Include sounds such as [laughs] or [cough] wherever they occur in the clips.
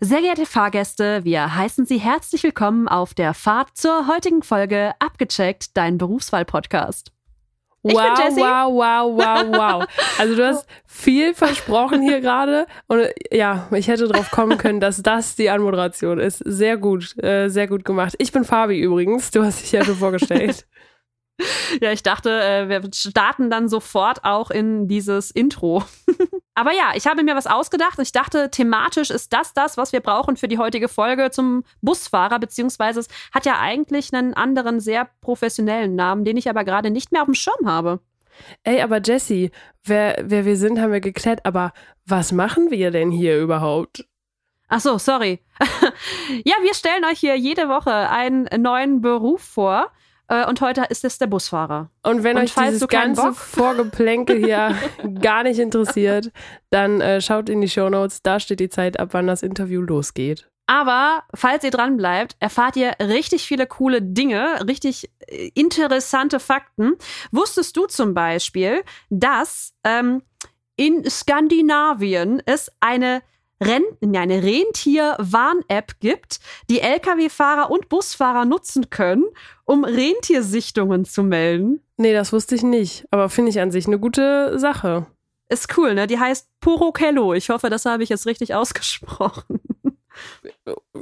Sehr geehrte Fahrgäste, wir heißen Sie herzlich willkommen auf der Fahrt zur heutigen Folge Abgecheckt, dein Berufswahl-Podcast. Wow, wow, wow, wow, wow. Also du hast [laughs] viel versprochen hier gerade und ja, ich hätte drauf kommen können, dass das die Anmoderation ist. Sehr gut, äh, sehr gut gemacht. Ich bin Fabi übrigens, du hast dich ja schon vorgestellt. [laughs] Ja, ich dachte, äh, wir starten dann sofort auch in dieses Intro. [laughs] Aber ja, ich habe mir was ausgedacht. Ich dachte, thematisch ist das das, was wir brauchen für die heutige Folge zum Busfahrer, beziehungsweise es hat ja eigentlich einen anderen, sehr professionellen Namen, den ich aber gerade nicht mehr auf dem Schirm habe. Ey, aber Jesse, wer, wer wir sind, haben wir geklärt, aber was machen wir denn hier überhaupt? Ach so, sorry. [laughs] ja, wir stellen euch hier jede Woche einen neuen Beruf vor. Äh, und heute ist es der Busfahrer. Und wenn und euch dieses ganze Vorgeplänkel hier [laughs] gar nicht interessiert, dann äh, schaut in die Show Notes. Da steht die Zeit, ab wann das Interview losgeht. Aber falls ihr dran bleibt, erfahrt ihr richtig viele coole Dinge, richtig äh, interessante Fakten. Wusstest du zum Beispiel, dass ähm, in Skandinavien es eine Renn eine Rentier-Warn-App gibt, die Lkw-Fahrer und Busfahrer nutzen können, um Rentiersichtungen zu melden. Nee, das wusste ich nicht, aber finde ich an sich eine gute Sache. Ist cool, ne? Die heißt Porokello. Ich hoffe, das habe ich jetzt richtig ausgesprochen.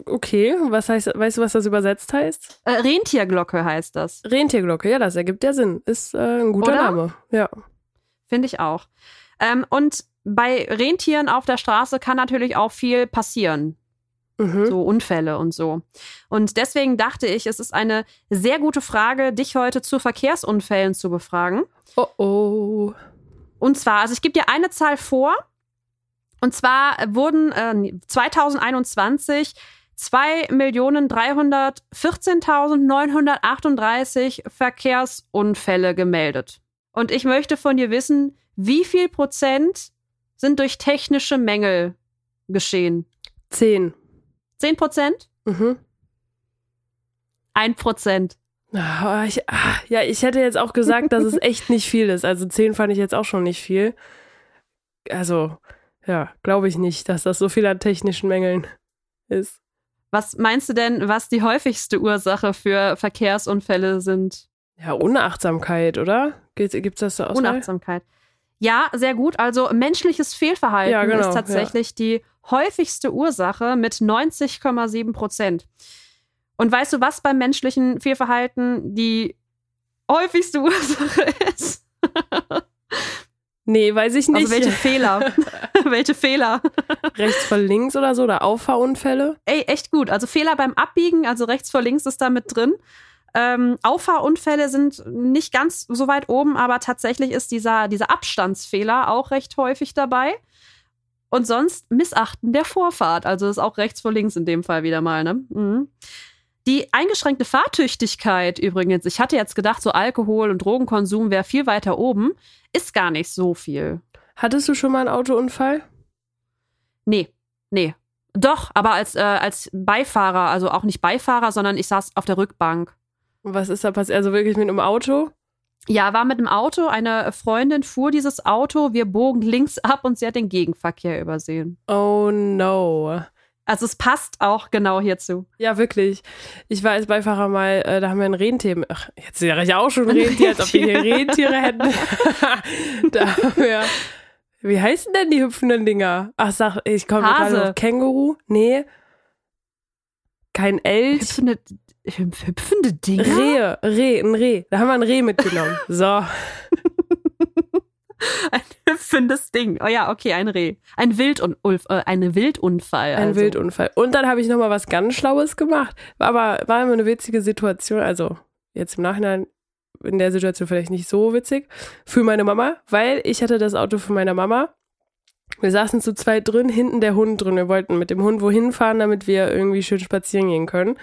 Okay, was heißt, weißt du, was das übersetzt heißt? Äh, Rentierglocke heißt das. Rentierglocke, ja, das ergibt ja Sinn. Ist äh, ein guter Oder? Name, ja. Finde ich auch. Ähm, und bei Rentieren auf der Straße kann natürlich auch viel passieren. Mhm. So Unfälle und so. Und deswegen dachte ich, es ist eine sehr gute Frage, dich heute zu Verkehrsunfällen zu befragen. Oh oh. Und zwar, also ich gebe dir eine Zahl vor. Und zwar wurden äh, 2021 2.314.938 Verkehrsunfälle gemeldet. Und ich möchte von dir wissen, wie viel Prozent sind durch technische Mängel geschehen? Zehn. Zehn Prozent? Mhm. Ein Prozent. Oh, ich, ah, ja, ich hätte jetzt auch gesagt, dass es [laughs] echt nicht viel ist. Also zehn fand ich jetzt auch schon nicht viel. Also, ja, glaube ich nicht, dass das so viel an technischen Mängeln ist. Was meinst du denn, was die häufigste Ursache für Verkehrsunfälle sind? Ja, Unachtsamkeit, oder? Gibt es das so aus? Unachtsamkeit. Ja, sehr gut. Also menschliches Fehlverhalten ja, genau, ist tatsächlich ja. die häufigste Ursache mit 90,7 Prozent. Und weißt du, was beim menschlichen Fehlverhalten die häufigste [laughs] Ursache ist? nee, weiß ich also nicht. Also welche Fehler? [laughs] welche Fehler? rechts vor links oder so oder Auffahrunfälle? Ey, echt gut. Also Fehler beim Abbiegen, also rechts vor links ist da mit drin. Ähm, Auffahrunfälle sind nicht ganz so weit oben, aber tatsächlich ist dieser, dieser Abstandsfehler auch recht häufig dabei. Und sonst Missachten der Vorfahrt. Also ist auch rechts vor links in dem Fall wieder mal, ne? Mhm. Die eingeschränkte Fahrtüchtigkeit übrigens, ich hatte jetzt gedacht, so Alkohol und Drogenkonsum wäre viel weiter oben, ist gar nicht so viel. Hattest du schon mal einen Autounfall? Nee, nee. Doch, aber als, äh, als Beifahrer, also auch nicht Beifahrer, sondern ich saß auf der Rückbank. Was ist da passiert? Also wirklich mit einem Auto? Ja, war mit einem Auto. Eine Freundin fuhr dieses Auto. Wir bogen links ab und sie hat den Gegenverkehr übersehen. Oh no. Also es passt auch genau hierzu. Ja, wirklich. Ich war als Beifahrer mal, äh, da haben wir ein Rentier. Ach, jetzt wäre ich auch schon Rentier, als ob wir hier [laughs] Rentiere hätten. [laughs] da haben wir. Wie heißen denn die hüpfenden Dinger? Ach, sag, ich komme gerade auf Känguru. Nee. Kein Elch. Hüpfende, hüpfende Dinge? Rehe, Reh, ein Reh. Da haben wir ein Reh mitgenommen. [laughs] So. ein hüpfendes Ding. Oh ja, okay, ein Reh. Ein Wildun äh, eine Wildunfall. Also. Ein Wildunfall. Und dann habe ich nochmal was ganz Schlaues gemacht. War aber war immer eine witzige Situation. Also jetzt im Nachhinein in der Situation vielleicht nicht so witzig für meine Mama, weil ich hatte das Auto von meiner Mama. Wir saßen zu zweit drin, hinten der Hund drin. Wir wollten mit dem Hund wohin fahren, damit wir irgendwie schön spazieren gehen können.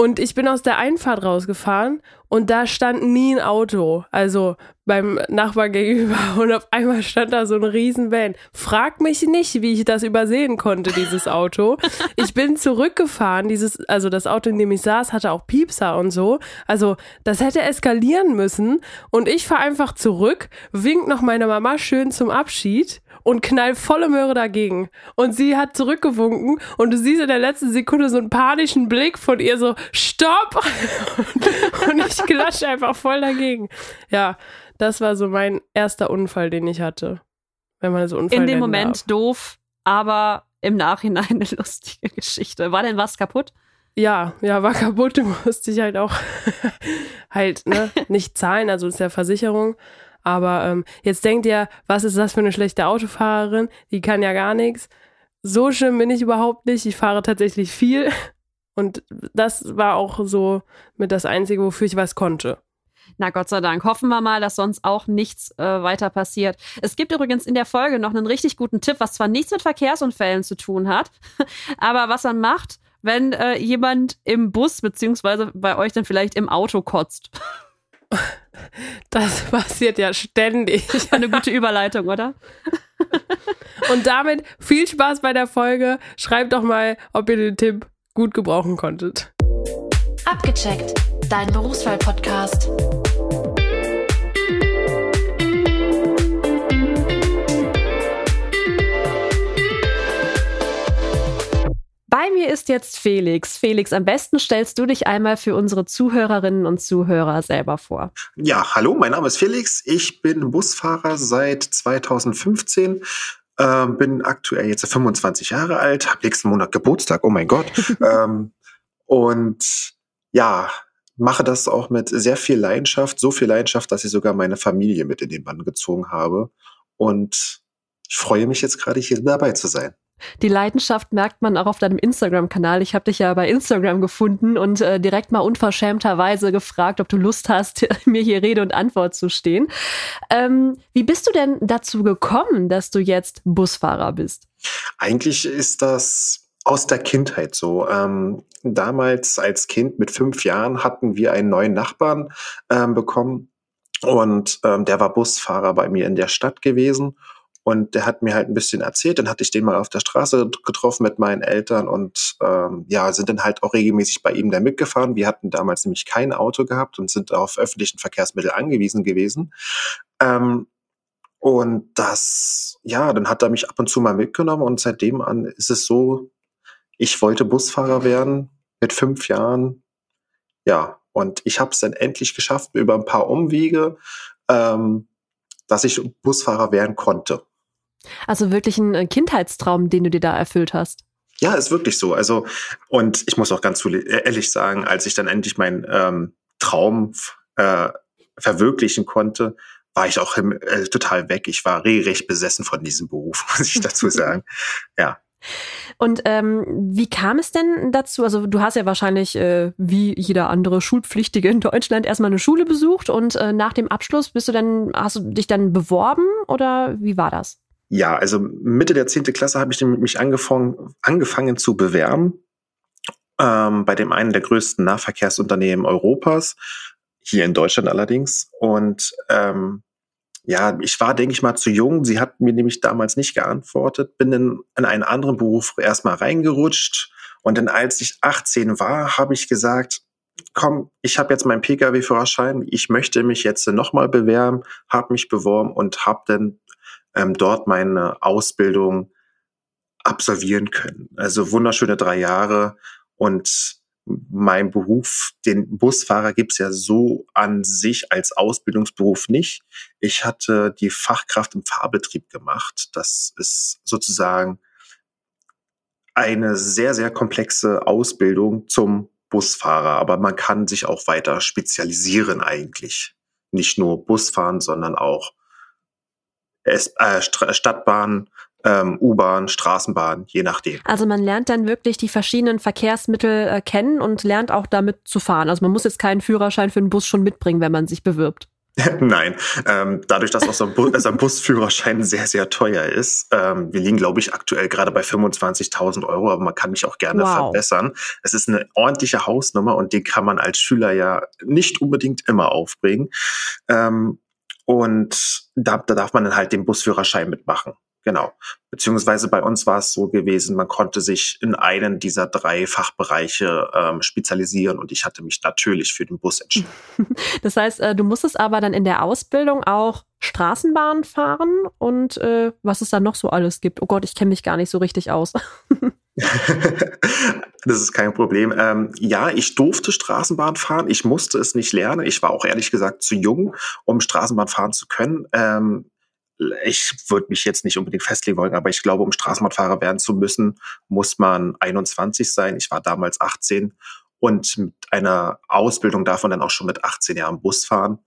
Und ich bin aus der Einfahrt rausgefahren und da stand nie ein Auto. Also beim Nachbar gegenüber. [laughs] Und auf einmal stand da so ein Riesenvan. Frag mich nicht, wie ich das übersehen konnte, dieses Auto. Ich bin zurückgefahren. Dieses, also das Auto, in dem ich saß, hatte auch Piepser und so. Also das hätte eskalieren müssen. Und ich fahre einfach zurück, wink noch meiner Mama schön zum Abschied und knall volle Möhre dagegen. Und sie hat zurückgewunken und du siehst in der letzten Sekunde so einen panischen Blick von ihr so, stopp! [laughs] und ich klatsche einfach voll dagegen. Ja, das war so mein erster Unfall, den ich hatte. Wenn man so Unfall In dem Moment darf. doof, aber im Nachhinein eine lustige Geschichte. War denn was kaputt? Ja, ja, war kaputt. Du [laughs] musste ich halt auch [laughs] halt, ne, nicht zahlen, also ist ja Versicherung. Aber ähm, jetzt denkt ihr, was ist das für eine schlechte Autofahrerin? Die kann ja gar nichts. So schlimm bin ich überhaupt nicht. Ich fahre tatsächlich viel. [laughs] Und das war auch so mit das Einzige, wofür ich was konnte. Na Gott sei Dank. Hoffen wir mal, dass sonst auch nichts äh, weiter passiert. Es gibt übrigens in der Folge noch einen richtig guten Tipp, was zwar nichts mit Verkehrsunfällen zu tun hat, [laughs] aber was man macht, wenn äh, jemand im Bus beziehungsweise bei euch dann vielleicht im Auto kotzt. [laughs] Das [laughs] passiert ja ständig. [laughs] Eine gute Überleitung, oder? Und damit viel Spaß bei der Folge. Schreibt doch mal, ob ihr den Tipp gut gebrauchen konntet. Abgecheckt, dein Berufswahl-Podcast. Bei mir ist jetzt Felix. Felix, am besten stellst du dich einmal für unsere Zuhörerinnen und Zuhörer selber vor. Ja, hallo, mein Name ist Felix. Ich bin Busfahrer seit 2015. Ähm, bin aktuell jetzt 25 Jahre alt, habe nächsten Monat Geburtstag, oh mein Gott. [laughs] ähm, und ja, mache das auch mit sehr viel Leidenschaft, so viel Leidenschaft, dass ich sogar meine Familie mit in den Bann gezogen habe. Und ich freue mich jetzt gerade hier dabei zu sein. Die Leidenschaft merkt man auch auf deinem Instagram-Kanal. Ich habe dich ja bei Instagram gefunden und äh, direkt mal unverschämterweise gefragt, ob du Lust hast, [laughs] mir hier Rede und Antwort zu stehen. Ähm, wie bist du denn dazu gekommen, dass du jetzt Busfahrer bist? Eigentlich ist das aus der Kindheit so. Ähm, damals als Kind mit fünf Jahren hatten wir einen neuen Nachbarn ähm, bekommen und ähm, der war Busfahrer bei mir in der Stadt gewesen. Und der hat mir halt ein bisschen erzählt. Dann hatte ich den mal auf der Straße getroffen mit meinen Eltern und ähm, ja, sind dann halt auch regelmäßig bei ihm da mitgefahren. Wir hatten damals nämlich kein Auto gehabt und sind auf öffentlichen Verkehrsmittel angewiesen gewesen. Ähm, und das, ja, dann hat er mich ab und zu mal mitgenommen und seitdem an ist es so, ich wollte Busfahrer werden mit fünf Jahren. Ja, und ich habe es dann endlich geschafft über ein paar Umwege, ähm, dass ich Busfahrer werden konnte. Also wirklich ein äh, Kindheitstraum, den du dir da erfüllt hast. Ja, ist wirklich so. Also, und ich muss auch ganz ehrlich sagen, als ich dann endlich meinen ähm, Traum äh, verwirklichen konnte, war ich auch im, äh, total weg. Ich war regelrecht besessen von diesem Beruf, [laughs] muss ich dazu [laughs] sagen. ja. Und ähm, wie kam es denn dazu? Also du hast ja wahrscheinlich äh, wie jeder andere Schulpflichtige in Deutschland erstmal eine Schule besucht und äh, nach dem Abschluss bist du dann, hast du dich dann beworben oder wie war das? Ja, also Mitte der zehnte Klasse habe ich mich angefangen, angefangen zu bewerben ähm, bei dem einen der größten Nahverkehrsunternehmen Europas, hier in Deutschland allerdings. Und ähm, ja, ich war, denke ich mal, zu jung. Sie hat mir nämlich damals nicht geantwortet, bin in, in einen anderen Beruf erstmal reingerutscht. Und dann, als ich 18 war, habe ich gesagt, komm, ich habe jetzt meinen Pkw-Führerschein, ich möchte mich jetzt nochmal bewerben, habe mich beworben und habe dann ähm, dort meine Ausbildung absolvieren können. Also wunderschöne drei Jahre und mein Beruf, den Busfahrer gibt's ja so an sich als Ausbildungsberuf nicht. Ich hatte die Fachkraft im Fahrbetrieb gemacht. Das ist sozusagen eine sehr, sehr komplexe Ausbildung zum Busfahrer, aber man kann sich auch weiter spezialisieren eigentlich. Nicht nur Busfahren, sondern auch es, äh, Stadtbahn, ähm, U-Bahn, Straßenbahn, je nachdem. Also man lernt dann wirklich die verschiedenen Verkehrsmittel äh, kennen und lernt auch damit zu fahren. Also man muss jetzt keinen Führerschein für einen Bus schon mitbringen, wenn man sich bewirbt. [laughs] Nein, ähm, dadurch, dass auch so ein, Bu also ein Busführerschein sehr, sehr teuer ist. Ähm, wir liegen, glaube ich, aktuell gerade bei 25.000 Euro, aber man kann mich auch gerne wow. verbessern. Es ist eine ordentliche Hausnummer und die kann man als Schüler ja nicht unbedingt immer aufbringen. Ähm, und da, da darf man dann halt den Busführerschein mitmachen. Genau. Beziehungsweise bei uns war es so gewesen, man konnte sich in einen dieser drei Fachbereiche ähm, spezialisieren und ich hatte mich natürlich für den Bus entschieden. [laughs] Das heißt, äh, du musstest aber dann in der Ausbildung auch Straßenbahn fahren und äh, was es da noch so alles gibt. Oh Gott, ich kenne mich gar nicht so richtig aus. [laughs] [laughs] das ist kein Problem. Ähm, ja, ich durfte Straßenbahn fahren. Ich musste es nicht lernen. Ich war auch ehrlich gesagt zu jung, um Straßenbahn fahren zu können. Ähm, ich würde mich jetzt nicht unbedingt festlegen wollen, aber ich glaube, um Straßenbahnfahrer werden zu müssen, muss man 21 sein. Ich war damals 18 und mit einer Ausbildung davon dann auch schon mit 18 Jahren Bus fahren.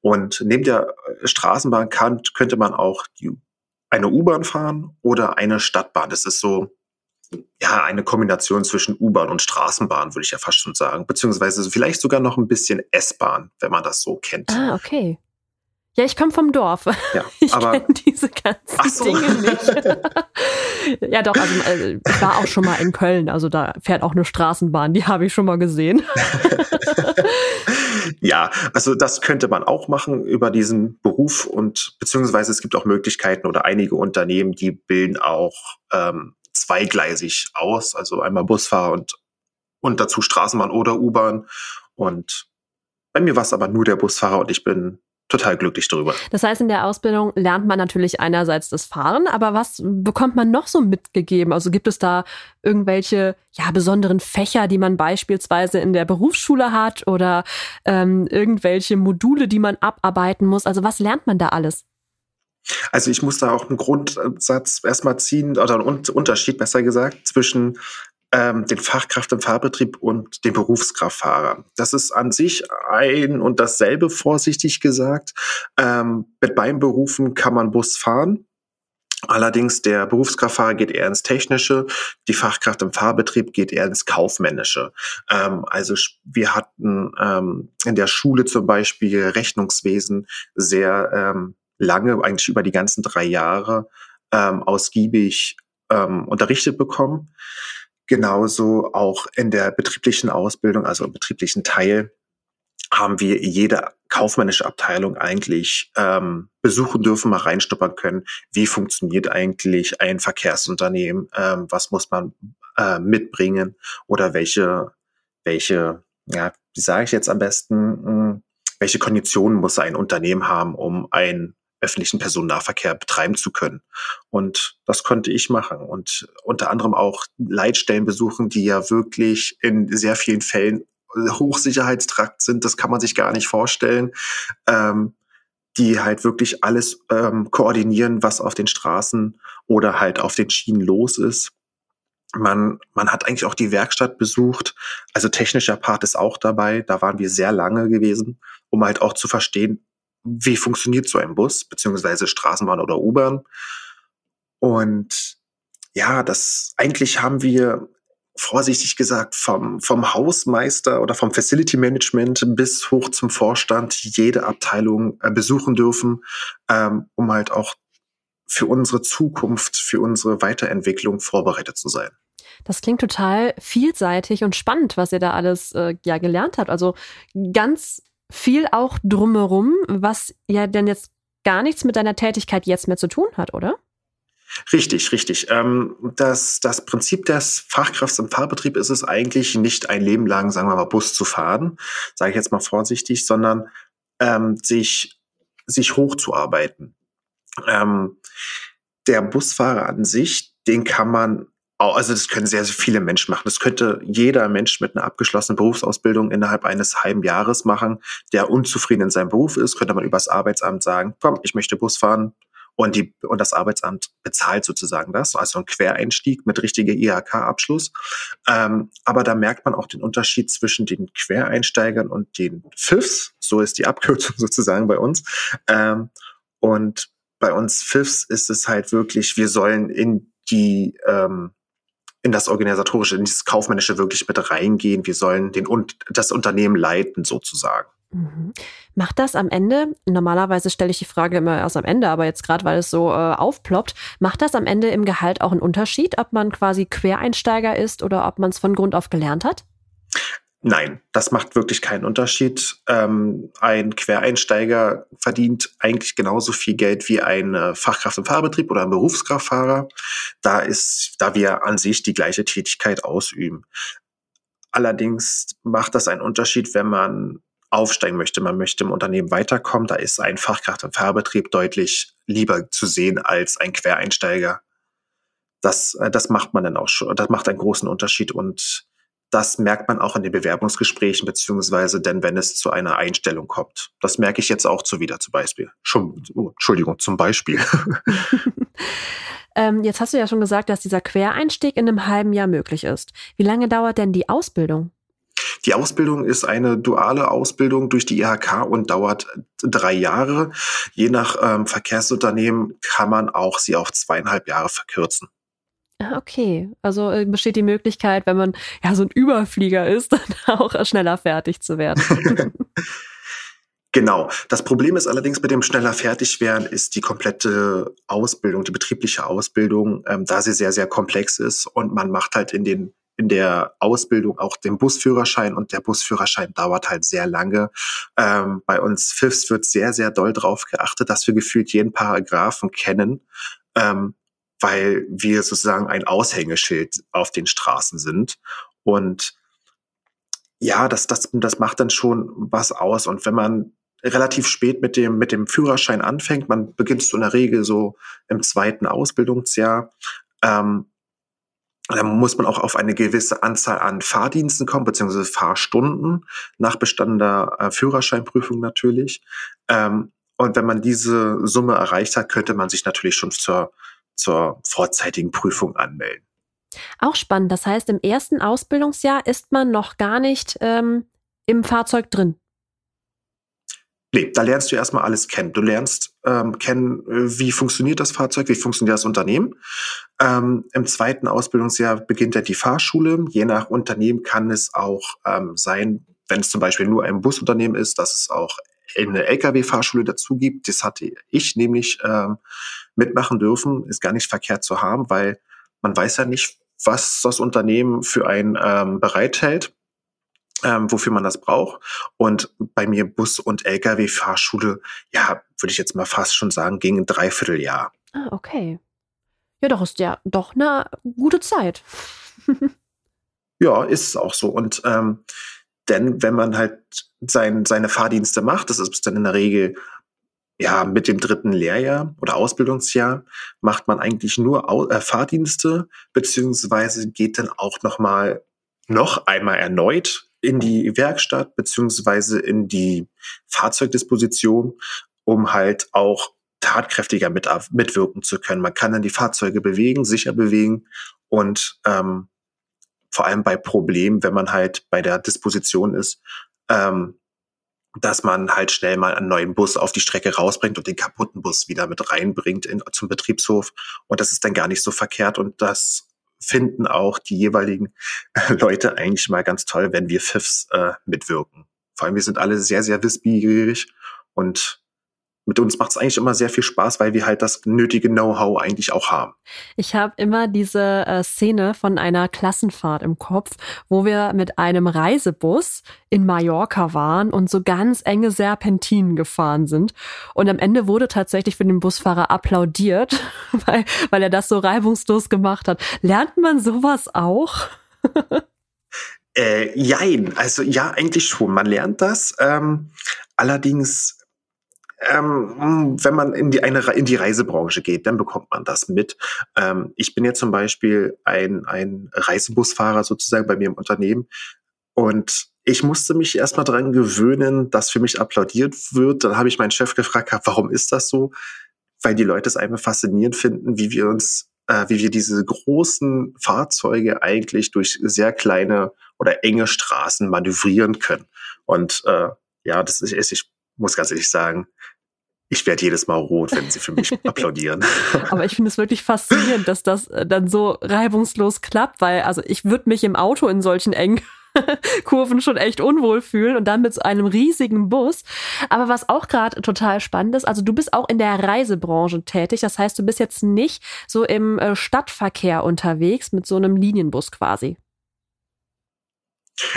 Und neben der Straßenbahn kann, könnte man auch die, eine U-Bahn fahren oder eine Stadtbahn. Das ist so ja eine Kombination zwischen U-Bahn und Straßenbahn, würde ich ja fast schon sagen. Beziehungsweise vielleicht sogar noch ein bisschen S-Bahn, wenn man das so kennt. Ah, okay. Ja, ich komme vom Dorf. Ja, [laughs] ich kenne diese ganzen so. Dinge nicht. [laughs] ja, doch, also äh, ich war auch schon mal in Köln, also da fährt auch eine Straßenbahn, die habe ich schon mal gesehen. [laughs] ja, also das könnte man auch machen über diesen Beruf und beziehungsweise es gibt auch Möglichkeiten oder einige Unternehmen, die bilden auch ähm, zweigleisig aus, also einmal Busfahrer und und dazu Straßenbahn oder U-Bahn und bei mir war es aber nur der Busfahrer und ich bin total glücklich darüber. Das heißt, in der Ausbildung lernt man natürlich einerseits das Fahren, aber was bekommt man noch so mitgegeben? Also gibt es da irgendwelche ja, besonderen Fächer, die man beispielsweise in der Berufsschule hat oder ähm, irgendwelche Module, die man abarbeiten muss? Also was lernt man da alles? Also ich muss da auch einen Grundsatz erstmal ziehen, oder einen Unterschied besser gesagt, zwischen ähm, den Fachkraft im Fahrbetrieb und den Berufskraftfahrer. Das ist an sich ein und dasselbe, vorsichtig gesagt. Ähm, mit beiden Berufen kann man Bus fahren. Allerdings der Berufskraftfahrer geht eher ins Technische, die Fachkraft im Fahrbetrieb geht eher ins Kaufmännische. Ähm, also wir hatten ähm, in der Schule zum Beispiel Rechnungswesen sehr ähm, lange, eigentlich über die ganzen drei Jahre ähm, ausgiebig ähm, unterrichtet bekommen. Genauso auch in der betrieblichen Ausbildung, also im betrieblichen Teil, haben wir jede kaufmännische Abteilung eigentlich ähm, besuchen dürfen, mal reinstuppern können. Wie funktioniert eigentlich ein Verkehrsunternehmen? Ähm, was muss man äh, mitbringen? Oder welche, welche, ja, wie sage ich jetzt am besten, hm, welche Konditionen muss ein Unternehmen haben, um ein öffentlichen Personennahverkehr betreiben zu können. Und das konnte ich machen und unter anderem auch Leitstellen besuchen, die ja wirklich in sehr vielen Fällen Hochsicherheitstrakt sind. Das kann man sich gar nicht vorstellen. Ähm, die halt wirklich alles ähm, koordinieren, was auf den Straßen oder halt auf den Schienen los ist. Man, man hat eigentlich auch die Werkstatt besucht. Also technischer Part ist auch dabei. Da waren wir sehr lange gewesen, um halt auch zu verstehen, wie funktioniert so ein Bus, beziehungsweise Straßenbahn oder U-Bahn. Und ja, das eigentlich haben wir vorsichtig gesagt vom, vom Hausmeister oder vom Facility Management bis hoch zum Vorstand jede Abteilung äh, besuchen dürfen, ähm, um halt auch für unsere Zukunft, für unsere Weiterentwicklung vorbereitet zu sein. Das klingt total vielseitig und spannend, was ihr da alles äh, ja gelernt habt. Also ganz viel auch drumherum, was ja denn jetzt gar nichts mit deiner Tätigkeit jetzt mehr zu tun hat, oder? Richtig, richtig. Ähm, das, das Prinzip des Fachkrafts im Fahrbetrieb ist es eigentlich nicht ein Leben lang, sagen wir mal, Bus zu fahren, sage ich jetzt mal vorsichtig, sondern ähm, sich, sich hochzuarbeiten. Ähm, der Busfahrer an sich, den kann man also das können sehr, sehr viele Menschen machen. Das könnte jeder Mensch mit einer abgeschlossenen Berufsausbildung innerhalb eines halben Jahres machen, der unzufrieden in seinem Beruf ist, könnte man übers Arbeitsamt sagen, komm, ich möchte Bus fahren. Und, die, und das Arbeitsamt bezahlt sozusagen das, also ein Quereinstieg mit richtiger IHK-Abschluss. Ähm, aber da merkt man auch den Unterschied zwischen den Quereinsteigern und den FIFs, so ist die Abkürzung [laughs] sozusagen bei uns. Ähm, und bei uns FIFs ist es halt wirklich, wir sollen in die ähm, in das Organisatorische, in dieses Kaufmännische wirklich mit reingehen. Wir sollen den, das Unternehmen leiten sozusagen. Mhm. Macht das am Ende, normalerweise stelle ich die Frage immer erst am Ende, aber jetzt gerade, weil es so äh, aufploppt, macht das am Ende im Gehalt auch einen Unterschied, ob man quasi Quereinsteiger ist oder ob man es von Grund auf gelernt hat? Nein, das macht wirklich keinen Unterschied. Ähm, ein Quereinsteiger verdient eigentlich genauso viel Geld wie ein äh, Fachkraft im Fahrbetrieb oder ein Berufskraftfahrer. Da ist, da wir an sich die gleiche Tätigkeit ausüben. Allerdings macht das einen Unterschied, wenn man aufsteigen möchte, man möchte im Unternehmen weiterkommen, da ist ein Fachkraft im Fahrbetrieb deutlich lieber zu sehen als ein Quereinsteiger. Das, äh, das macht man dann auch schon, das macht einen großen Unterschied und das merkt man auch in den Bewerbungsgesprächen, beziehungsweise denn, wenn es zu einer Einstellung kommt. Das merke ich jetzt auch zuwider, zum Beispiel. Schon, oh, Entschuldigung, zum Beispiel. [laughs] ähm, jetzt hast du ja schon gesagt, dass dieser Quereinstieg in einem halben Jahr möglich ist. Wie lange dauert denn die Ausbildung? Die Ausbildung ist eine duale Ausbildung durch die IHK und dauert drei Jahre. Je nach ähm, Verkehrsunternehmen kann man auch sie auf zweieinhalb Jahre verkürzen. Ah, okay, also äh, besteht die Möglichkeit, wenn man ja so ein Überflieger ist, [laughs] dann auch schneller fertig zu werden. [laughs] Genau. Das Problem ist allerdings mit dem schneller Fertigwerden ist die komplette Ausbildung, die betriebliche Ausbildung, ähm, da sie sehr, sehr komplex ist und man macht halt in den in der Ausbildung auch den Busführerschein und der Busführerschein dauert halt sehr lange. Ähm, bei uns FIFs wird sehr, sehr doll drauf geachtet, dass wir gefühlt jeden Paragraphen kennen, ähm, weil wir sozusagen ein Aushängeschild auf den Straßen sind. Und ja, das, das, das macht dann schon was aus. Und wenn man relativ spät mit dem, mit dem Führerschein anfängt, man beginnt so in der Regel so im zweiten Ausbildungsjahr, ähm, dann muss man auch auf eine gewisse Anzahl an Fahrdiensten kommen, beziehungsweise Fahrstunden nach bestandener äh, Führerscheinprüfung natürlich. Ähm, und wenn man diese Summe erreicht hat, könnte man sich natürlich schon zur, zur vorzeitigen Prüfung anmelden. Auch spannend. Das heißt, im ersten Ausbildungsjahr ist man noch gar nicht ähm, im Fahrzeug drin. Nee, da lernst du erstmal alles kennen. Du lernst ähm, kennen, äh, wie funktioniert das Fahrzeug, wie funktioniert das Unternehmen. Ähm, Im zweiten Ausbildungsjahr beginnt ja die Fahrschule. Je nach Unternehmen kann es auch ähm, sein, wenn es zum Beispiel nur ein Busunternehmen ist, dass es auch eine Lkw-Fahrschule dazu gibt. Das hatte ich nämlich ähm, mitmachen dürfen. Ist gar nicht verkehrt zu haben, weil man weiß ja nicht, was das Unternehmen für ein ähm, bereithält ähm, wofür man das braucht. Und bei mir Bus- und Lkw-Fahrschule, ja, würde ich jetzt mal fast schon sagen, ging ein Dreivierteljahr. Ah, okay. Ja, doch ist ja doch eine gute Zeit. [laughs] ja, ist es auch so. Und ähm, denn wenn man halt sein, seine Fahrdienste macht, das ist dann in der Regel ja mit dem dritten Lehrjahr oder Ausbildungsjahr, macht man eigentlich nur Au äh, Fahrdienste, beziehungsweise geht dann auch noch mal noch einmal erneut in die Werkstatt beziehungsweise in die Fahrzeugdisposition, um halt auch tatkräftiger mit, mitwirken zu können. Man kann dann die Fahrzeuge bewegen, sicher bewegen und ähm, vor allem bei Problemen, wenn man halt bei der Disposition ist, ähm, dass man halt schnell mal einen neuen Bus auf die Strecke rausbringt und den kaputten Bus wieder mit reinbringt in, zum Betriebshof. Und das ist dann gar nicht so verkehrt und das finden auch die jeweiligen [laughs] Leute eigentlich mal ganz toll, wenn wir Fifs äh, mitwirken. Vor allem, wir sind alle sehr, sehr wissbegierig und mit uns macht es eigentlich immer sehr viel Spaß, weil wir halt das nötige Know-how eigentlich auch haben. Ich habe immer diese äh, Szene von einer Klassenfahrt im Kopf, wo wir mit einem Reisebus in Mallorca waren und so ganz enge Serpentinen gefahren sind. Und am Ende wurde tatsächlich für den Busfahrer applaudiert, [laughs] weil, weil er das so reibungslos gemacht hat. Lernt man sowas auch? [laughs] äh, jein, also ja, eigentlich schon. Man lernt das. Ähm, allerdings ähm, wenn man in die, eine, in die Reisebranche geht, dann bekommt man das mit. Ähm, ich bin ja zum Beispiel ein, ein Reisebusfahrer sozusagen bei mir im Unternehmen und ich musste mich erstmal dran gewöhnen, dass für mich applaudiert wird. Dann habe ich meinen Chef gefragt, warum ist das so? Weil die Leute es einfach faszinierend finden, wie wir uns, äh, wie wir diese großen Fahrzeuge eigentlich durch sehr kleine oder enge Straßen manövrieren können. Und äh, ja, das ist, ich muss ganz ehrlich sagen, ich werde jedes Mal rot, wenn sie für mich [laughs] applaudieren. Aber ich finde es wirklich faszinierend, dass das äh, dann so reibungslos klappt, weil also ich würde mich im Auto in solchen engen [laughs] Kurven schon echt unwohl fühlen und dann mit so einem riesigen Bus. Aber was auch gerade total spannend ist, also du bist auch in der Reisebranche tätig. Das heißt, du bist jetzt nicht so im äh, Stadtverkehr unterwegs mit so einem Linienbus quasi.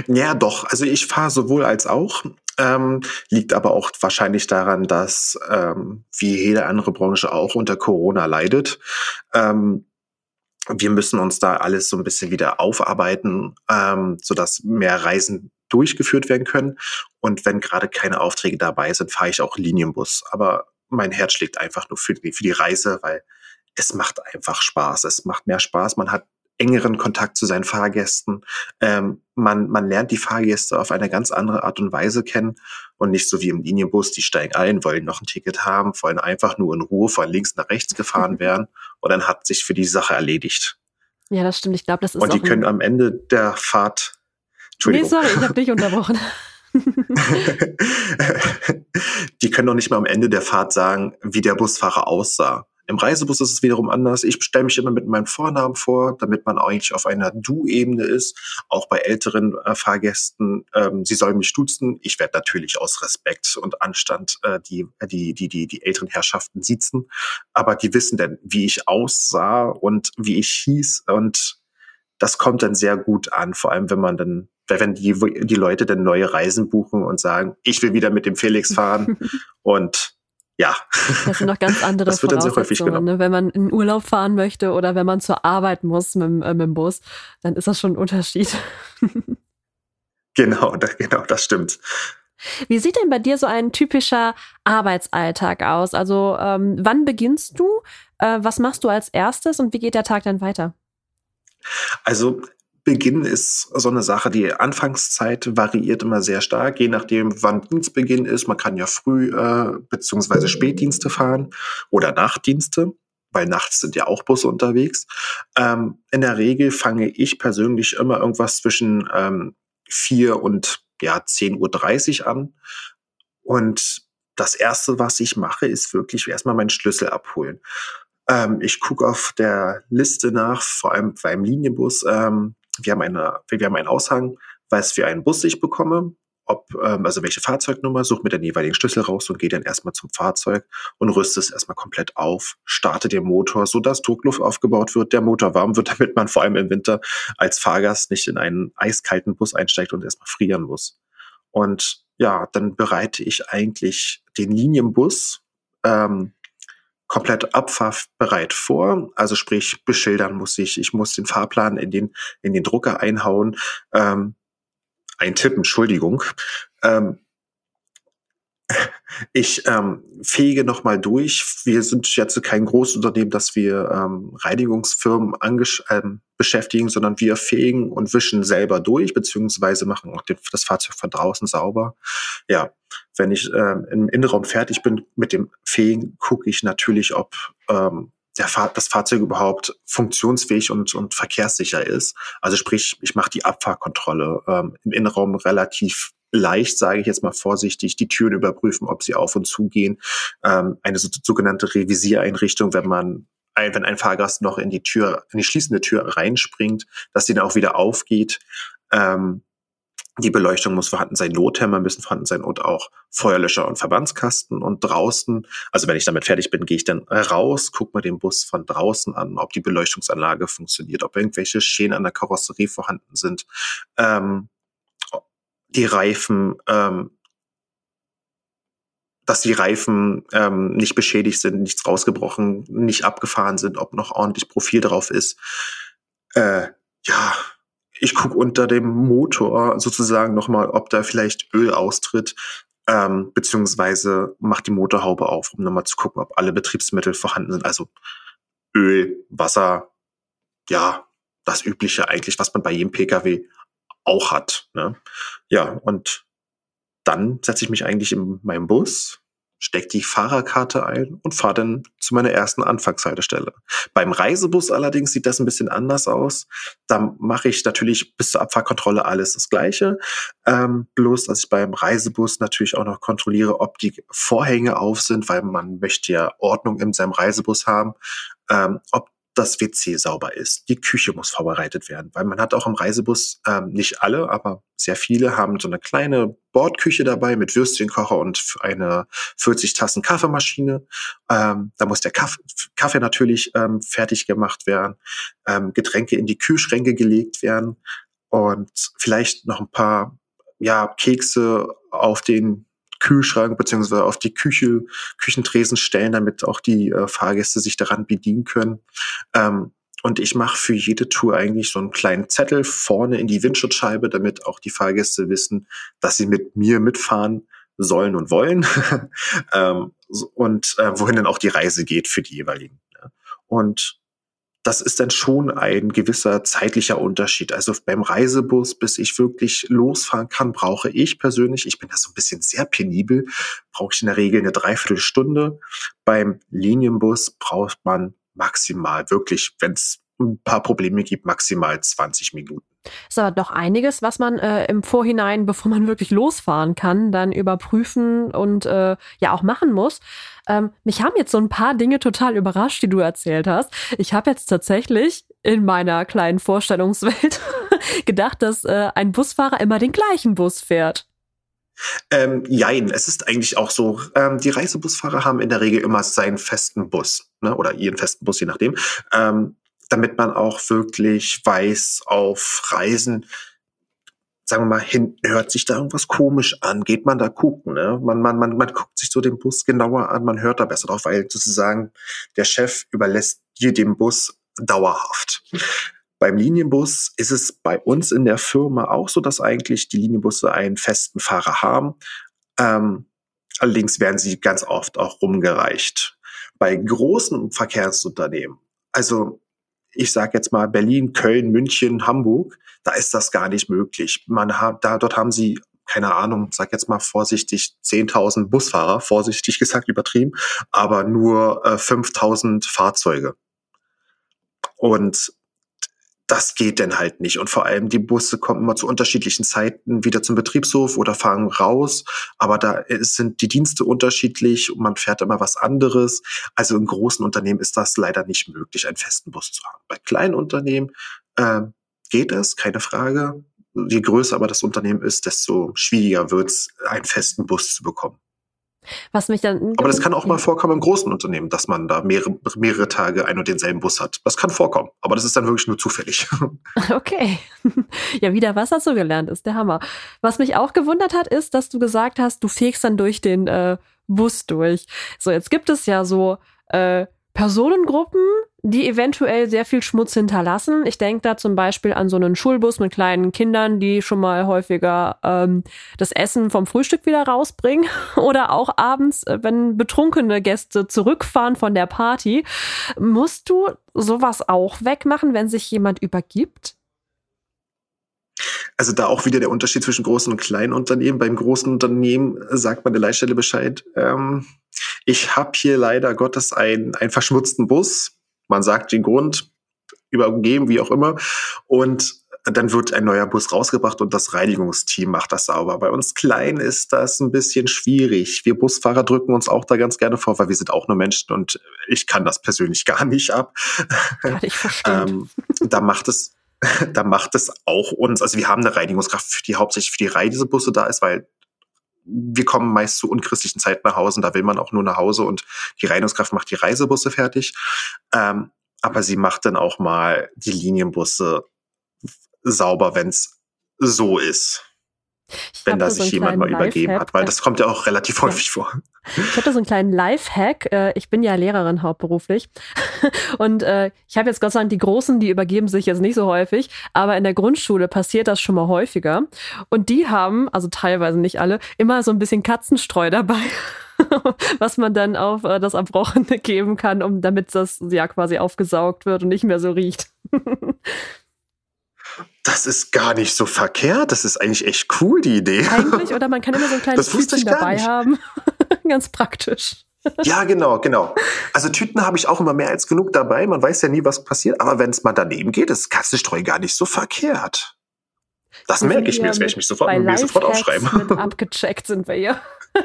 Ja, doch. Also ich fahre sowohl als auch. Ähm, liegt aber auch wahrscheinlich daran, dass ähm, wie jede andere Branche auch unter Corona leidet. Ähm, wir müssen uns da alles so ein bisschen wieder aufarbeiten, ähm, sodass mehr Reisen durchgeführt werden können. Und wenn gerade keine Aufträge dabei sind, fahre ich auch Linienbus. Aber mein Herz schlägt einfach nur für die, für die Reise, weil es macht einfach Spaß. Es macht mehr Spaß. Man hat engeren Kontakt zu seinen Fahrgästen. Ähm, man, man lernt die Fahrgäste auf eine ganz andere Art und Weise kennen und nicht so wie im Linienbus, die steigen ein, wollen noch ein Ticket haben, wollen einfach nur in Ruhe von links nach rechts gefahren [laughs] werden und dann hat sich für die Sache erledigt. Ja, das stimmt. Ich glaube, das ist Und die können am Ende der Fahrt. Entschuldigung. Nee, sorry, ich habe dich [laughs] unterbrochen. [laughs] die können doch nicht mal am Ende der Fahrt sagen, wie der Busfahrer aussah. Im Reisebus ist es wiederum anders. Ich stelle mich immer mit meinem Vornamen vor, damit man eigentlich auf einer Du-Ebene ist. Auch bei älteren äh, Fahrgästen. Ähm, sie sollen mich duzen. Ich werde natürlich aus Respekt und Anstand äh, die, die, die, die, die älteren Herrschaften sitzen. Aber die wissen denn, wie ich aussah und wie ich hieß. Und das kommt dann sehr gut an, vor allem wenn man dann wenn die, die Leute dann neue Reisen buchen und sagen, ich will wieder mit dem Felix fahren [laughs] und ja. Das sind noch ganz andere das wird dann sehr häufig genommen. Ne? Wenn man in Urlaub fahren möchte oder wenn man zur Arbeit muss mit, äh, mit dem Bus, dann ist das schon ein Unterschied. [laughs] genau, da, genau, das stimmt. Wie sieht denn bei dir so ein typischer Arbeitsalltag aus? Also ähm, wann beginnst du? Äh, was machst du als erstes und wie geht der Tag dann weiter? Also Beginn ist so eine Sache. Die Anfangszeit variiert immer sehr stark, je nachdem, wann Dienstbeginn ist. Man kann ja früh äh, beziehungsweise Spätdienste fahren oder Nachtdienste, weil nachts sind ja auch Busse unterwegs. Ähm, in der Regel fange ich persönlich immer irgendwas zwischen ähm, 4 und ja, 10.30 Uhr an. Und das Erste, was ich mache, ist wirklich erstmal meinen Schlüssel abholen. Ähm, ich gucke auf der Liste nach, vor allem beim Linienbus, ähm, wir haben eine, wir haben einen Aushang, weiß für einen Bus ich bekomme, ob, ähm, also welche Fahrzeugnummer, suche mir den jeweiligen Schlüssel raus und gehe dann erstmal zum Fahrzeug und rüste es erstmal komplett auf, starte den Motor, so dass Druckluft aufgebaut wird, der Motor warm wird, [laughs] damit man vor allem im Winter als Fahrgast nicht in einen eiskalten Bus einsteigt und erstmal frieren muss. Und ja, dann bereite ich eigentlich den Linienbus ähm, komplett abfahrbereit vor. Also sprich, beschildern muss ich, ich muss den Fahrplan in den, in den Drucker einhauen, ähm, eintippen, Entschuldigung. Ähm, ich ähm, fege nochmal durch. Wir sind jetzt kein Großunternehmen, dass wir ähm, Reinigungsfirmen ähm, beschäftigen, sondern wir fegen und wischen selber durch, beziehungsweise machen auch den, das Fahrzeug von draußen sauber. Ja, wenn ich ähm, im Innenraum fertig bin mit dem Fegen, gucke ich natürlich, ob ähm, der Fahr das Fahrzeug überhaupt funktionsfähig und, und verkehrssicher ist. Also sprich, ich mache die Abfahrkontrolle ähm, im Innenraum relativ leicht, sage ich jetzt mal vorsichtig, die Türen überprüfen, ob sie auf und zu gehen. Ähm, eine so, sogenannte Revisiereinrichtung, wenn man ein, wenn ein Fahrgast noch in die Tür, in die schließende Tür reinspringt, dass die dann auch wieder aufgeht. Ähm, die Beleuchtung muss vorhanden sein, Nothämmer müssen vorhanden sein und auch Feuerlöscher und Verbandskasten. Und draußen, also wenn ich damit fertig bin, gehe ich dann raus, gucke mir den Bus von draußen an, ob die Beleuchtungsanlage funktioniert, ob irgendwelche Schäden an der Karosserie vorhanden sind, ähm, die Reifen, ähm, dass die Reifen ähm, nicht beschädigt sind, nichts rausgebrochen, nicht abgefahren sind, ob noch ordentlich Profil drauf ist. Äh, ja, ich gucke unter dem Motor sozusagen nochmal, ob da vielleicht Öl austritt, ähm, beziehungsweise macht die Motorhaube auf, um nochmal zu gucken, ob alle Betriebsmittel vorhanden sind. Also Öl, Wasser, ja, das Übliche eigentlich, was man bei jedem Pkw auch hat. Ne? Ja, und dann setze ich mich eigentlich in meinem Bus, stecke die Fahrerkarte ein und fahre dann zu meiner ersten Anfangshaltestelle. Beim Reisebus allerdings sieht das ein bisschen anders aus. Da mache ich natürlich bis zur Abfahrkontrolle alles das Gleiche. Ähm, bloß, dass ich beim Reisebus natürlich auch noch kontrolliere, ob die Vorhänge auf sind, weil man möchte ja Ordnung in seinem Reisebus haben. Ähm, ob das WC sauber ist. Die Küche muss vorbereitet werden, weil man hat auch im Reisebus, ähm, nicht alle, aber sehr viele haben so eine kleine Bordküche dabei mit Würstchenkocher und eine 40 Tassen Kaffeemaschine. Ähm, da muss der Kaff Kaffee natürlich ähm, fertig gemacht werden, ähm, Getränke in die Kühlschränke gelegt werden. und vielleicht noch ein paar ja, Kekse auf den Kühlschrank beziehungsweise auf die Küche, Küchentresen stellen, damit auch die äh, Fahrgäste sich daran bedienen können. Ähm, und ich mache für jede Tour eigentlich so einen kleinen Zettel vorne in die Windschutzscheibe, damit auch die Fahrgäste wissen, dass sie mit mir mitfahren sollen und wollen [laughs] ähm, und äh, wohin dann auch die Reise geht für die jeweiligen. Und das ist dann schon ein gewisser zeitlicher Unterschied. Also beim Reisebus, bis ich wirklich losfahren kann, brauche ich persönlich, ich bin da so ein bisschen sehr penibel, brauche ich in der Regel eine Dreiviertelstunde. Beim Linienbus braucht man maximal wirklich, wenn es ein paar Probleme gibt, maximal 20 Minuten. Ist aber doch einiges, was man äh, im Vorhinein, [laughs] bevor man wirklich losfahren kann, dann überprüfen und äh, ja auch machen muss. Ähm, mich haben jetzt so ein paar Dinge total überrascht, die du erzählt hast. Ich habe jetzt tatsächlich in meiner kleinen Vorstellungswelt [laughs] gedacht, dass äh, ein Busfahrer immer den gleichen Bus fährt. Ähm, jein, es ist eigentlich auch so, ähm, die Reisebusfahrer haben in der Regel immer seinen festen Bus ne, oder ihren festen Bus, je nachdem. Ähm, damit man auch wirklich weiß, auf Reisen, sagen wir mal, hinten hört sich da irgendwas komisch an, geht man da gucken, ne? Man, man, man, man guckt sich so den Bus genauer an, man hört da besser drauf, weil sozusagen der Chef überlässt dir den Bus dauerhaft. Beim Linienbus ist es bei uns in der Firma auch so, dass eigentlich die Linienbusse einen festen Fahrer haben. Ähm, allerdings werden sie ganz oft auch rumgereicht. Bei großen Verkehrsunternehmen, also ich sage jetzt mal Berlin, Köln, München, Hamburg, da ist das gar nicht möglich. Man hat, da dort haben sie keine Ahnung, sag jetzt mal vorsichtig 10.000 Busfahrer, vorsichtig gesagt übertrieben, aber nur äh, 5.000 Fahrzeuge. Und das geht denn halt nicht. Und vor allem die Busse kommen immer zu unterschiedlichen Zeiten wieder zum Betriebshof oder fahren raus. Aber da sind die Dienste unterschiedlich und man fährt immer was anderes. Also in großen Unternehmen ist das leider nicht möglich, einen festen Bus zu haben. Bei kleinen Unternehmen äh, geht es, keine Frage. Je größer aber das Unternehmen ist, desto schwieriger wird es, einen festen Bus zu bekommen. Was mich dann. Aber das kann auch mal vorkommen im großen Unternehmen, dass man da mehrere, mehrere Tage ein und denselben Bus hat. Das kann vorkommen, aber das ist dann wirklich nur zufällig. [laughs] [laughs] Okay. [laughs] Ja, wieder was hast du gelernt, ist der Hammer. Was mich auch gewundert hat, ist, dass du gesagt hast, du fegst dann durch den äh, Bus durch. So, jetzt gibt es ja so äh, Personengruppen, die eventuell sehr viel Schmutz hinterlassen. Ich denke da zum Beispiel an so einen Schulbus mit kleinen Kindern, die schon mal häufiger ähm, das Essen vom Frühstück wieder rausbringen. [laughs] Oder auch abends, äh, wenn betrunkene Gäste zurückfahren von der Party. Musst du sowas auch wegmachen, wenn sich jemand übergibt? Also da auch wieder der Unterschied zwischen großen und kleinen Unternehmen. Beim großen Unternehmen sagt man der Leitstelle Bescheid. Ähm, ich habe hier leider Gottes einen, einen verschmutzten Bus. Man sagt den Grund, übergeben, wie auch immer. Und dann wird ein neuer Bus rausgebracht und das Reinigungsteam macht das sauber. Bei uns klein ist das ein bisschen schwierig. Wir Busfahrer drücken uns auch da ganz gerne vor, weil wir sind auch nur Menschen und ich kann das persönlich [laughs] gar nicht ab. Kann ich verstehen. ähm, da macht es [laughs] da macht es auch uns, also wir haben eine Reinigungskraft, die hauptsächlich für die Reisebusse da ist, weil wir kommen meist zu unchristlichen Zeiten nach Hause da will man auch nur nach Hause und die Reinigungskraft macht die Reisebusse fertig. Ähm, aber sie macht dann auch mal die Linienbusse sauber, wenn es so ist. Ich wenn da sich so jemand mal übergeben hat, weil das kommt ja auch relativ häufig vor. Ich hatte so einen kleinen Lifehack. Äh, ich bin ja Lehrerin hauptberuflich. [laughs] Und äh, ich habe jetzt Gott sei Dank die Großen, die übergeben sich jetzt nicht so häufig. Aber in der Grundschule passiert das schon mal häufiger. Und die haben, also teilweise nicht alle, immer so ein bisschen Katzenstreu dabei. [laughs] was man dann auf äh, das Erbrochene geben kann, um damit das ja quasi aufgesaugt wird und nicht mehr so riecht. [laughs] Das ist gar nicht so verkehrt. Das ist eigentlich echt cool, die Idee. Eigentlich, oder man kann immer so ein [laughs] kleines Tütchen dabei nicht. haben. [laughs] Ganz praktisch. Ja, genau, genau. Also Tüten habe ich auch immer mehr als genug dabei. Man weiß ja nie, was passiert. Aber wenn es mal daneben geht, ist Katzenstreu gar nicht so verkehrt. Das wir merke ich mir, das werde ich mich sofort, mir sofort aufschreiben. Mit abgecheckt sind wir hier. [laughs]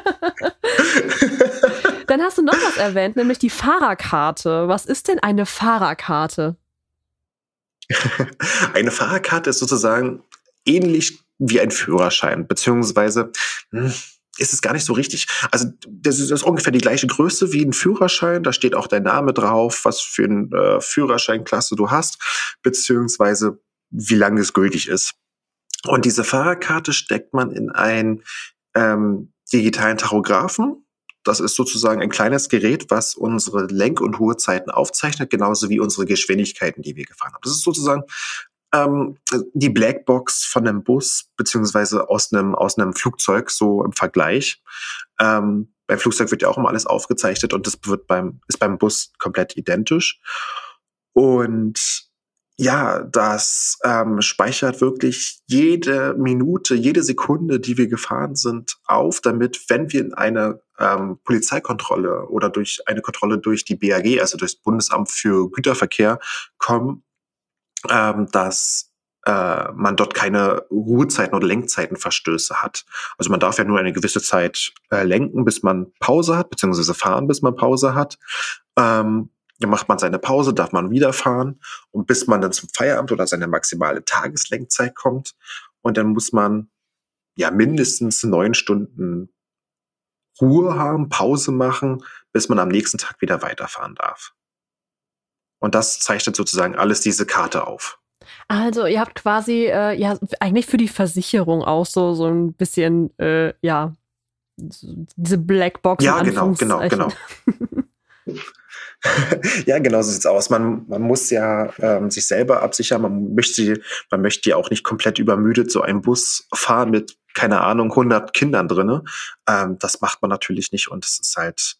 Dann hast du noch was erwähnt, nämlich die Fahrerkarte. Was ist denn eine Fahrerkarte? [laughs] Eine Fahrerkarte ist sozusagen ähnlich wie ein Führerschein, beziehungsweise hm, ist es gar nicht so richtig. Also das ist, ungefähr die gleiche Größe wie ein Führerschein. Da steht auch dein Name drauf, was für eine äh, Führerscheinklasse du hast, beziehungsweise wie lange es gültig ist. Und diese Fahrerkarte steckt man in einen ähm, digitalen Tachographen. Das ist sozusagen ein kleines Gerät, was unsere Lenk- und Ruhezeiten aufzeichnet, genauso wie unsere Geschwindigkeiten, die wir gefahren haben. Das ist sozusagen ähm, die Blackbox von einem Bus beziehungsweise aus einem aus einem Flugzeug so im Vergleich. Ähm, beim Flugzeug wird ja auch immer alles aufgezeichnet und das wird beim ist beim Bus komplett identisch. Und ja, das ähm, speichert wirklich jede Minute, jede Sekunde, die wir gefahren sind, auf, damit, wenn wir in eine ähm, Polizeikontrolle oder durch eine Kontrolle durch die BAG, also durch das Bundesamt für Güterverkehr, kommen, ähm, dass äh, man dort keine Ruhezeiten oder Lenkzeitenverstöße hat. Also man darf ja nur eine gewisse Zeit äh, lenken, bis man Pause hat, beziehungsweise fahren, bis man Pause hat. Ähm, dann macht man seine Pause, darf man wieder fahren und bis man dann zum Feierabend oder seine maximale Tageslenkzeit kommt. Und dann muss man ja mindestens neun Stunden Ruhe haben, Pause machen, bis man am nächsten Tag wieder weiterfahren darf. Und das zeichnet sozusagen alles diese Karte auf. Also ihr habt quasi äh, ja eigentlich für die Versicherung auch so so ein bisschen äh, ja diese Blackbox. Ja, genau, genau, genau. [laughs] [laughs] ja, genau so sieht's aus. Man, man muss ja ähm, sich selber absichern. Man möchte, man möchte ja auch nicht komplett übermüdet so einen Bus fahren mit keine Ahnung 100 Kindern drinne. Ähm, das macht man natürlich nicht und es ist halt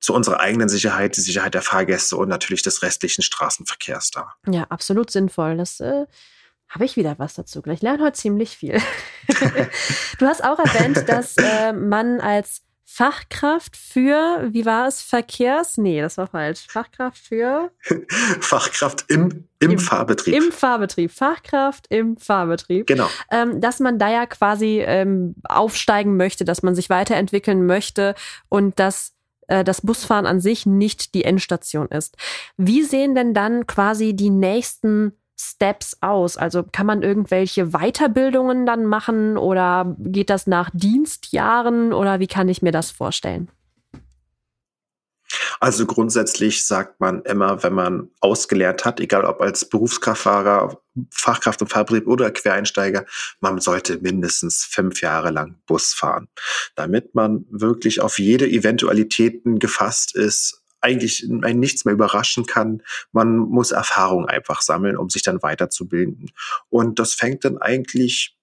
zu unserer eigenen Sicherheit, die Sicherheit der Fahrgäste und natürlich des restlichen Straßenverkehrs da. Ja, absolut sinnvoll. Das äh, habe ich wieder was dazu. Ich lerne heute ziemlich viel. [laughs] du hast auch erwähnt, dass äh, man als Fachkraft für, wie war es, Verkehrs? Nee, das war falsch. Fachkraft für? [laughs] Fachkraft im, im, Im, Fahrbetrieb. Im Fahrbetrieb. Fachkraft im Fahrbetrieb. Genau. Ähm, dass man da ja quasi ähm, aufsteigen möchte, dass man sich weiterentwickeln möchte und dass äh, das Busfahren an sich nicht die Endstation ist. Wie sehen denn dann quasi die nächsten Steps aus? Also kann man irgendwelche Weiterbildungen dann machen oder geht das nach Dienstjahren oder wie kann ich mir das vorstellen? Also grundsätzlich sagt man immer, wenn man ausgelernt hat, egal ob als Berufskraftfahrer, Fachkraft und Fahrbetrieb oder Quereinsteiger, man sollte mindestens fünf Jahre lang Bus fahren, damit man wirklich auf jede Eventualitäten gefasst ist, eigentlich ein nichts mehr überraschen kann. Man muss Erfahrung einfach sammeln, um sich dann weiterzubilden. Und das fängt dann eigentlich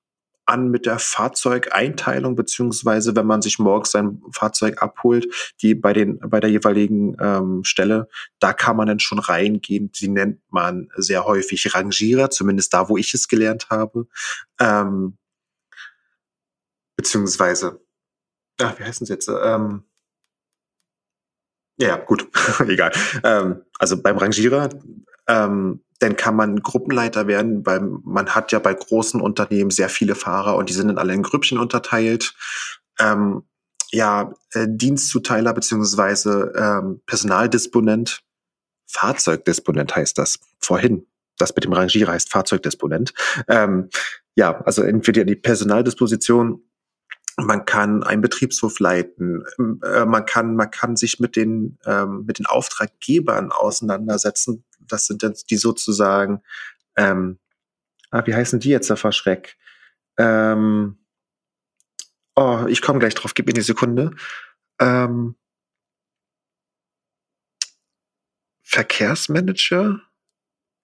an mit der Fahrzeugeinteilung, beziehungsweise wenn man sich morgens sein Fahrzeug abholt, die bei den, bei der jeweiligen ähm, Stelle, da kann man dann schon reingehen. Die nennt man sehr häufig Rangierer, zumindest da, wo ich es gelernt habe. Ähm, beziehungsweise, ach, wie heißen sie jetzt? Ähm, ja, gut, [laughs] egal. Ähm, also beim Rangierer ähm, dann kann man Gruppenleiter werden, weil man hat ja bei großen Unternehmen sehr viele Fahrer und die sind dann alle in Grüppchen unterteilt. Ähm, ja, äh, Dienstzuteiler beziehungsweise ähm, Personaldisponent, Fahrzeugdisponent heißt das vorhin. Das mit dem Rangierer heißt Fahrzeugdisponent. Ähm, ja, also entweder die Personaldisposition man kann einen Betriebshof leiten, äh, man kann, man kann sich mit den, ähm, mit den Auftraggebern auseinandersetzen. Das sind dann die sozusagen, ähm, ah, wie heißen die jetzt, der Verschreck? Ähm, oh, ich komme gleich drauf, gib mir eine Sekunde. Ähm, Verkehrsmanager?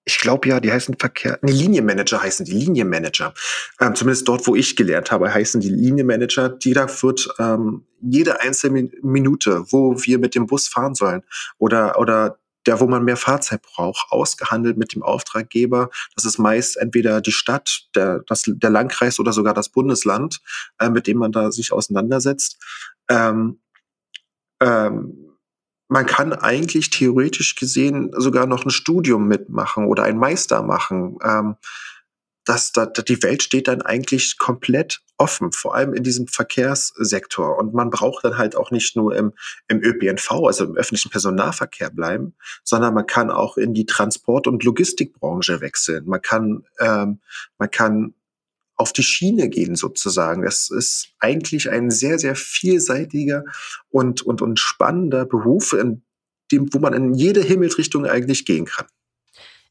Ich glaube ja, die heißen Verkehr, nee, Linienmanager heißen die, Linienmanager. Ähm, zumindest dort, wo ich gelernt habe, heißen die Linienmanager. Die da wird ähm, jede einzelne Minute, wo wir mit dem Bus fahren sollen oder, oder der, wo man mehr Fahrzeit braucht, ausgehandelt mit dem Auftraggeber. Das ist meist entweder die Stadt, der, das, der Landkreis oder sogar das Bundesland, äh, mit dem man da sich auseinandersetzt. Ähm, ähm, man kann eigentlich theoretisch gesehen sogar noch ein Studium mitmachen oder ein Meister machen. Ähm, das, das, die Welt steht dann eigentlich komplett offen, vor allem in diesem Verkehrssektor. Und man braucht dann halt auch nicht nur im, im ÖPNV, also im öffentlichen Personennahverkehr bleiben, sondern man kann auch in die Transport- und Logistikbranche wechseln. Man kann, ähm, man kann auf die Schiene gehen sozusagen. Das ist eigentlich ein sehr, sehr vielseitiger und, und, und spannender Beruf, in dem, wo man in jede Himmelsrichtung eigentlich gehen kann.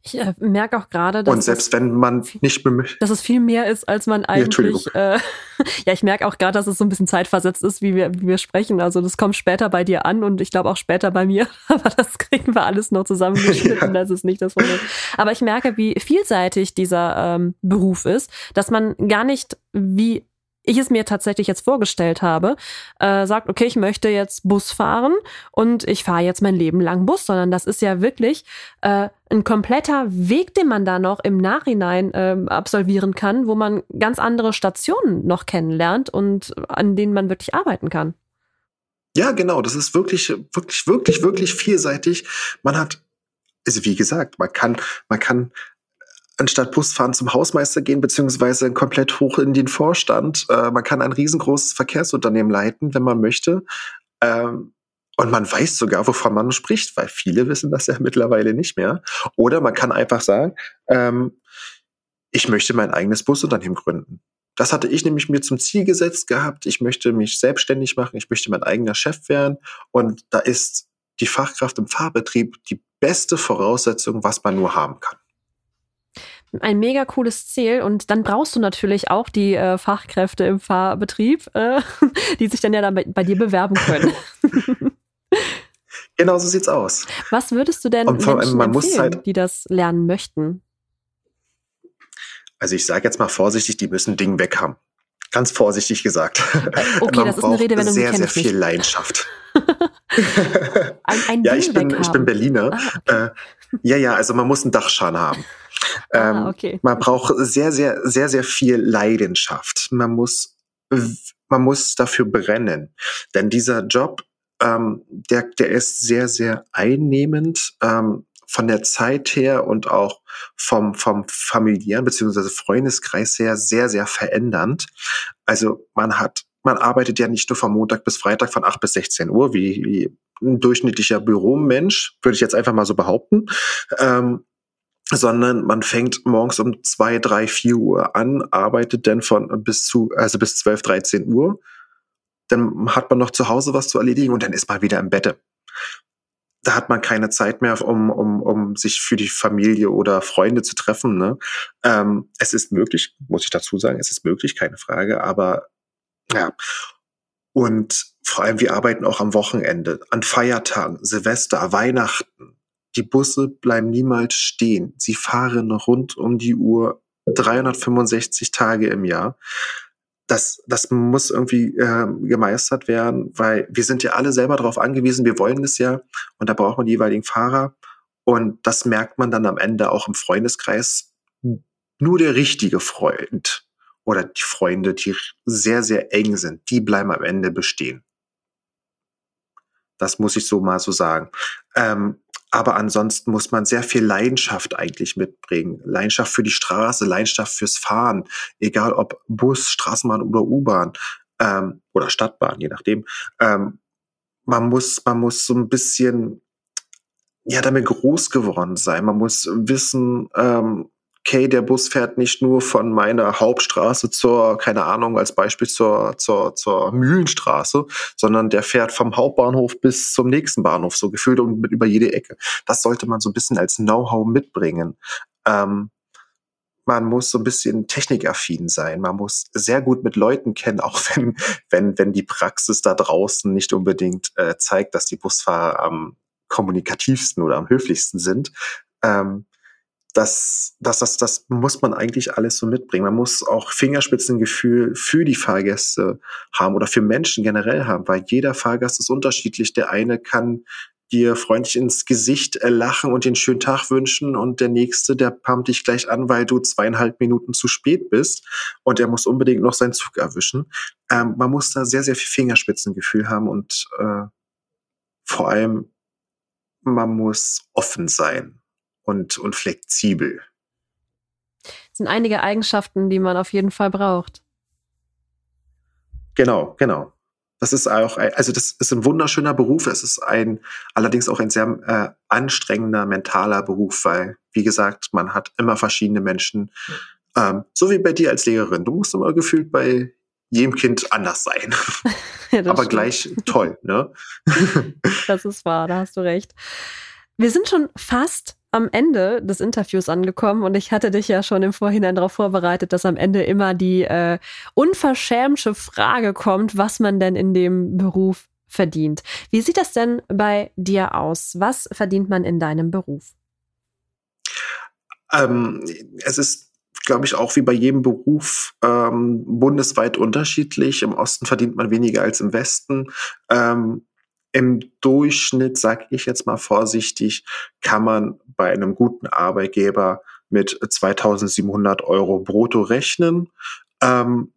Ich äh, merke auch gerade, dass. Und selbst wenn man nicht mehr dass es viel mehr ist, als man eigentlich. Ja, äh, [laughs] ja ich merke auch gerade, dass es so ein bisschen zeitversetzt ist, wie wir, wie wir sprechen. Also das kommt später bei dir an und ich glaube auch später bei mir. [laughs] Aber das kriegen wir alles noch zusammengeschnitten. [laughs] ja. Das ist nicht das Problem. Aber ich merke, wie vielseitig dieser ähm, Beruf ist, dass man gar nicht wie ich es mir tatsächlich jetzt vorgestellt habe, äh, sagt, okay, ich möchte jetzt Bus fahren und ich fahre jetzt mein Leben lang Bus, sondern das ist ja wirklich äh, ein kompletter Weg, den man da noch im Nachhinein äh, absolvieren kann, wo man ganz andere Stationen noch kennenlernt und an denen man wirklich arbeiten kann. Ja, genau. Das ist wirklich, wirklich, wirklich, wirklich vielseitig. Man hat, also wie gesagt, man kann, man kann anstatt Busfahren zum Hausmeister gehen, beziehungsweise komplett hoch in den Vorstand. Äh, man kann ein riesengroßes Verkehrsunternehmen leiten, wenn man möchte. Ähm, und man weiß sogar, wovon man spricht, weil viele wissen das ja [laughs] mittlerweile nicht mehr. Oder man kann einfach sagen, ähm, ich möchte mein eigenes Busunternehmen gründen. Das hatte ich nämlich mir zum Ziel gesetzt gehabt. Ich möchte mich selbstständig machen. Ich möchte mein eigener Chef werden. Und da ist die Fachkraft im Fahrbetrieb die beste Voraussetzung, was man nur haben kann ein mega cooles Ziel und dann brauchst du natürlich auch die äh, Fachkräfte im Fahrbetrieb, äh, [laughs] die sich dann ja dann bei, bei dir bewerben können. [laughs] genau so sieht's aus. Was würdest du denn und vor Menschen man empfehlen, halt, die das lernen möchten? Also ich sage jetzt mal vorsichtig, die müssen Ding weg haben. Ganz vorsichtig gesagt. Äh, [laughs] okay, man das ist eine Redewendung, sehr, sehr viel nicht. Leidenschaft. ein, ein ja, ich bin, ich bin Berliner. Ah, okay. äh, ja, ja, also man muss einen Dachschaden haben. Ah, ähm, okay. Man braucht sehr, sehr, sehr, sehr viel Leidenschaft. Man muss, man muss dafür brennen. Denn dieser Job, ähm, der, der ist sehr, sehr einnehmend. Ähm, von der Zeit her und auch vom, vom familiären beziehungsweise Freundeskreis her sehr, sehr verändernd. Also man hat, man arbeitet ja nicht nur von Montag bis Freitag von 8 bis 16 Uhr, wie, wie ein durchschnittlicher Büromensch, würde ich jetzt einfach mal so behaupten. Ähm, sondern man fängt morgens um zwei, drei, vier Uhr an, arbeitet dann von bis zu, also bis zwölf, dreizehn Uhr. Dann hat man noch zu Hause was zu erledigen und dann ist man wieder im Bette. Da hat man keine Zeit mehr, um, um, um sich für die Familie oder Freunde zu treffen. Ne? Ähm, es ist möglich, muss ich dazu sagen, es ist möglich, keine Frage, aber ja. Und vor allem, wir arbeiten auch am Wochenende, an Feiertagen, Silvester, Weihnachten, die Busse bleiben niemals stehen. Sie fahren rund um die Uhr 365 Tage im Jahr. Das, das muss irgendwie äh, gemeistert werden, weil wir sind ja alle selber darauf angewiesen, wir wollen es ja und da braucht man die jeweiligen Fahrer und das merkt man dann am Ende auch im Freundeskreis. Nur der richtige Freund oder die Freunde, die sehr, sehr eng sind, die bleiben am Ende bestehen. Das muss ich so mal so sagen. Ähm, aber ansonsten muss man sehr viel Leidenschaft eigentlich mitbringen. Leidenschaft für die Straße, Leidenschaft fürs Fahren, egal ob Bus, Straßenbahn oder U-Bahn ähm, oder Stadtbahn, je nachdem. Ähm, man muss, man muss so ein bisschen ja damit groß geworden sein. Man muss wissen, ähm, okay, der Bus fährt nicht nur von meiner Hauptstraße zur, keine Ahnung, als Beispiel zur, zur, zur Mühlenstraße, sondern der fährt vom Hauptbahnhof bis zum nächsten Bahnhof, so gefühlt und über jede Ecke. Das sollte man so ein bisschen als Know-how mitbringen. Ähm, man muss so ein bisschen technikaffin sein. Man muss sehr gut mit Leuten kennen, [laughs] auch wenn, wenn, wenn die Praxis da draußen nicht unbedingt äh, zeigt, dass die Busfahrer am kommunikativsten oder am höflichsten sind. Ähm, das, das, das, das muss man eigentlich alles so mitbringen. Man muss auch Fingerspitzengefühl für die Fahrgäste haben oder für Menschen generell haben, weil jeder Fahrgast ist unterschiedlich. Der eine kann dir freundlich ins Gesicht lachen und den schönen Tag wünschen und der nächste, der pumpt dich gleich an, weil du zweieinhalb Minuten zu spät bist und er muss unbedingt noch seinen Zug erwischen. Ähm, man muss da sehr, sehr viel Fingerspitzengefühl haben und äh, vor allem man muss offen sein und, und flexibel. Das sind einige Eigenschaften, die man auf jeden Fall braucht. Genau, genau. Das ist auch, also das ist ein wunderschöner Beruf. Es ist ein, allerdings auch ein sehr äh, anstrengender mentaler Beruf, weil, wie gesagt, man hat immer verschiedene Menschen. Ähm, so wie bei dir als Lehrerin. Du musst immer gefühlt bei jedem Kind anders sein. [laughs] ja, Aber stimmt. gleich toll, ne? das ist wahr, da hast du recht. Wir sind schon fast am Ende des Interviews angekommen und ich hatte dich ja schon im Vorhinein darauf vorbereitet, dass am Ende immer die äh, unverschämte Frage kommt, was man denn in dem Beruf verdient. Wie sieht das denn bei dir aus? Was verdient man in deinem Beruf? Ähm, es ist, glaube ich, auch wie bei jedem Beruf ähm, bundesweit unterschiedlich. Im Osten verdient man weniger als im Westen. Ähm, Im Durchschnitt, sage ich jetzt mal vorsichtig, kann man bei einem guten Arbeitgeber mit 2700 Euro brutto rechnen. Ähm,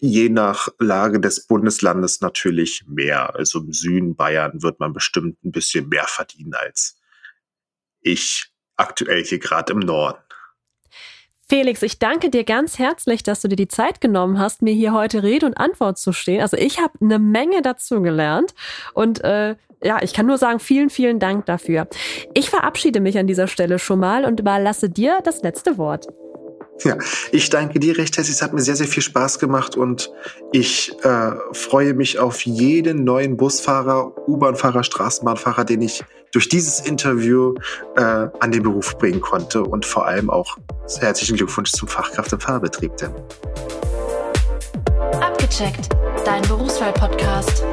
je nach Lage des Bundeslandes natürlich mehr. Also im Süden Bayern wird man bestimmt ein bisschen mehr verdienen als ich aktuell hier gerade im Norden. Felix, ich danke dir ganz herzlich, dass du dir die Zeit genommen hast, mir hier heute Rede und Antwort zu stehen. Also ich habe eine Menge dazu gelernt und äh, ja, ich kann nur sagen, vielen, vielen Dank dafür. Ich verabschiede mich an dieser Stelle schon mal und überlasse dir das letzte Wort. Ja, ich danke dir recht herzlich. Es hat mir sehr, sehr viel Spaß gemacht und ich äh, freue mich auf jeden neuen Busfahrer, U-Bahn-Fahrer, Straßenbahnfahrer, den ich durch dieses Interview äh, an den Beruf bringen konnte und vor allem auch herzlichen Glückwunsch zum Fachkraft- im Fahrbetrieb. Denn. Abgecheckt, dein Berufswahl-Podcast.